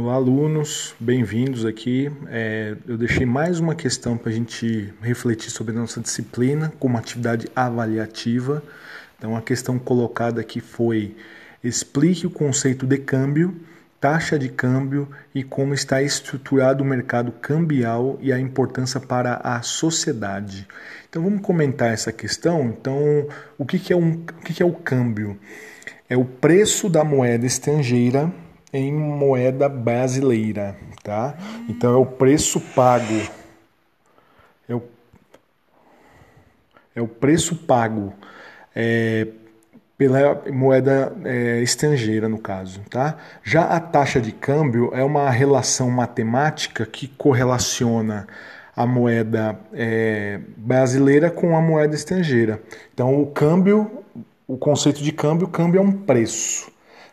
Olá, alunos, bem-vindos aqui. É, eu deixei mais uma questão para a gente refletir sobre a nossa disciplina como atividade avaliativa. Então, a questão colocada aqui foi: explique o conceito de câmbio, taxa de câmbio e como está estruturado o mercado cambial e a importância para a sociedade. Então, vamos comentar essa questão. Então, o que, que é, um, o que, que é o câmbio? É o preço da moeda estrangeira em moeda brasileira, tá? Então é o preço pago. É o, é o preço pago é, pela moeda é, estrangeira, no caso, tá? Já a taxa de câmbio é uma relação matemática que correlaciona a moeda é, brasileira com a moeda estrangeira. Então o câmbio, o conceito de câmbio, câmbio é um preço.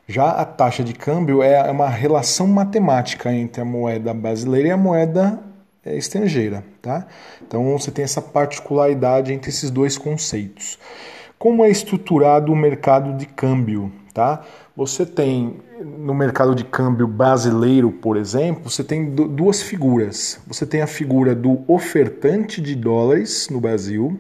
Já a taxa de câmbio é uma relação matemática entre a moeda brasileira e a moeda é, estrangeira, tá? Então você tem essa particularidade entre esses dois conceitos. Como é estruturado o mercado de câmbio, tá? Você tem no mercado de câmbio brasileiro, por exemplo, você tem duas figuras. Você tem a figura do ofertante de dólares no Brasil,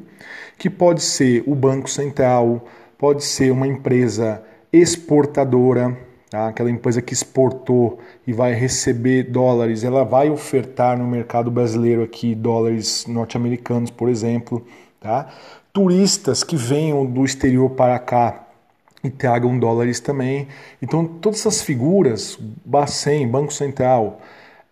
que pode ser o Banco Central, pode ser uma empresa exportadora, tá? aquela empresa que exportou e vai receber dólares, ela vai ofertar no mercado brasileiro aqui dólares norte-americanos, por exemplo. Tá? Turistas que venham do exterior para cá e tragam dólares também. Então, todas essas figuras, Bacen, Banco Central,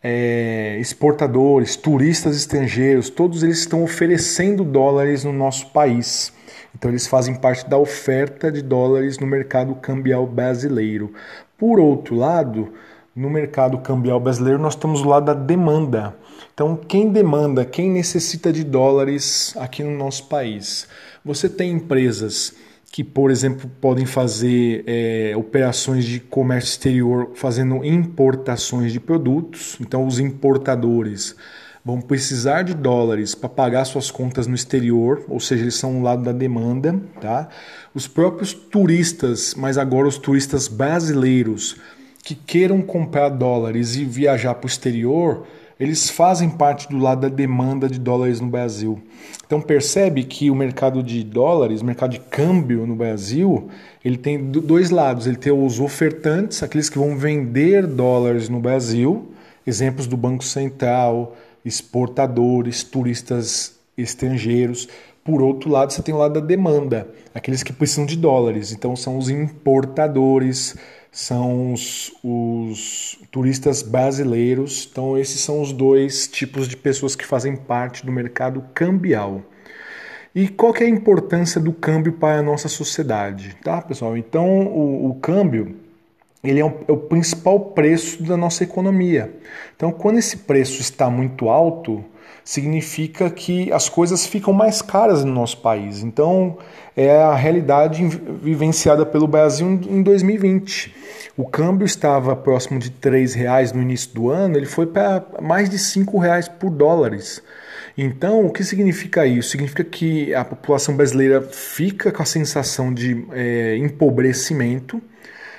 é, exportadores, turistas estrangeiros, todos eles estão oferecendo dólares no nosso país. Então eles fazem parte da oferta de dólares no mercado cambial brasileiro. Por outro lado, no mercado cambial brasileiro nós estamos do lado da demanda. Então quem demanda, quem necessita de dólares aqui no nosso país? Você tem empresas que, por exemplo, podem fazer é, operações de comércio exterior fazendo importações de produtos. Então, os importadores vão precisar de dólares para pagar suas contas no exterior, ou seja, eles são um lado da demanda, tá? Os próprios turistas, mas agora os turistas brasileiros que queiram comprar dólares e viajar para o exterior, eles fazem parte do lado da demanda de dólares no Brasil. Então percebe que o mercado de dólares, o mercado de câmbio no Brasil, ele tem dois lados. Ele tem os ofertantes, aqueles que vão vender dólares no Brasil, exemplos do Banco Central, exportadores, turistas estrangeiros. Por outro lado, você tem o lado da demanda, aqueles que precisam de dólares. Então, são os importadores, são os, os, turistas brasileiros. Então, esses são os dois tipos de pessoas que fazem parte do mercado cambial. E qual que é a importância do câmbio para a nossa sociedade, tá, pessoal? Então, o, o câmbio ele é, um, é o principal preço da nossa economia. Então, quando esse preço está muito alto, significa que as coisas ficam mais caras no nosso país. Então, é a realidade vivenciada pelo Brasil em 2020. O câmbio estava próximo de R$ reais no início do ano, ele foi para mais de R$ reais por dólares. Então, o que significa isso? Significa que a população brasileira fica com a sensação de é, empobrecimento,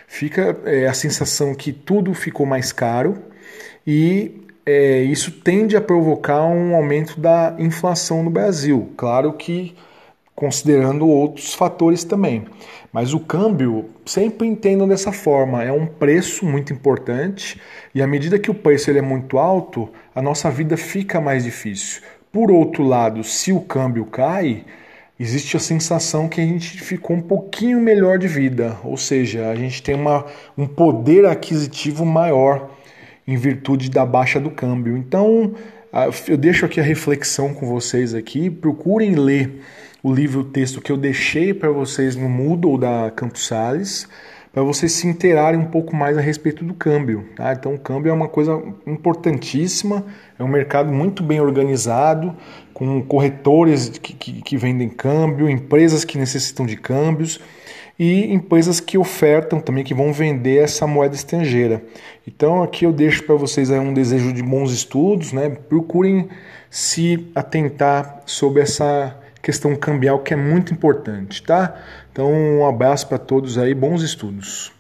fica é, a sensação que tudo ficou mais caro e é, isso tende a provocar um aumento da inflação no Brasil. Claro que considerando outros fatores também. Mas o câmbio, sempre entendam dessa forma, é um preço muito importante e à medida que o preço ele é muito alto, a nossa vida fica mais difícil. Por outro lado, se o câmbio cai, existe a sensação que a gente ficou um pouquinho melhor de vida, ou seja, a gente tem uma, um poder aquisitivo maior em virtude da baixa do câmbio. Então, eu deixo aqui a reflexão com vocês aqui, procurem ler o livro o texto que eu deixei para vocês no Moodle da Campus Sales, para vocês se inteirarem um pouco mais a respeito do câmbio. Tá? Então, o câmbio é uma coisa importantíssima, é um mercado muito bem organizado, com corretores que, que, que vendem câmbio, empresas que necessitam de câmbios e empresas que ofertam também, que vão vender essa moeda estrangeira. Então, aqui eu deixo para vocês um desejo de bons estudos, né? procurem se atentar sobre essa questão cambial que é muito importante, tá? Então, um abraço para todos aí, bons estudos.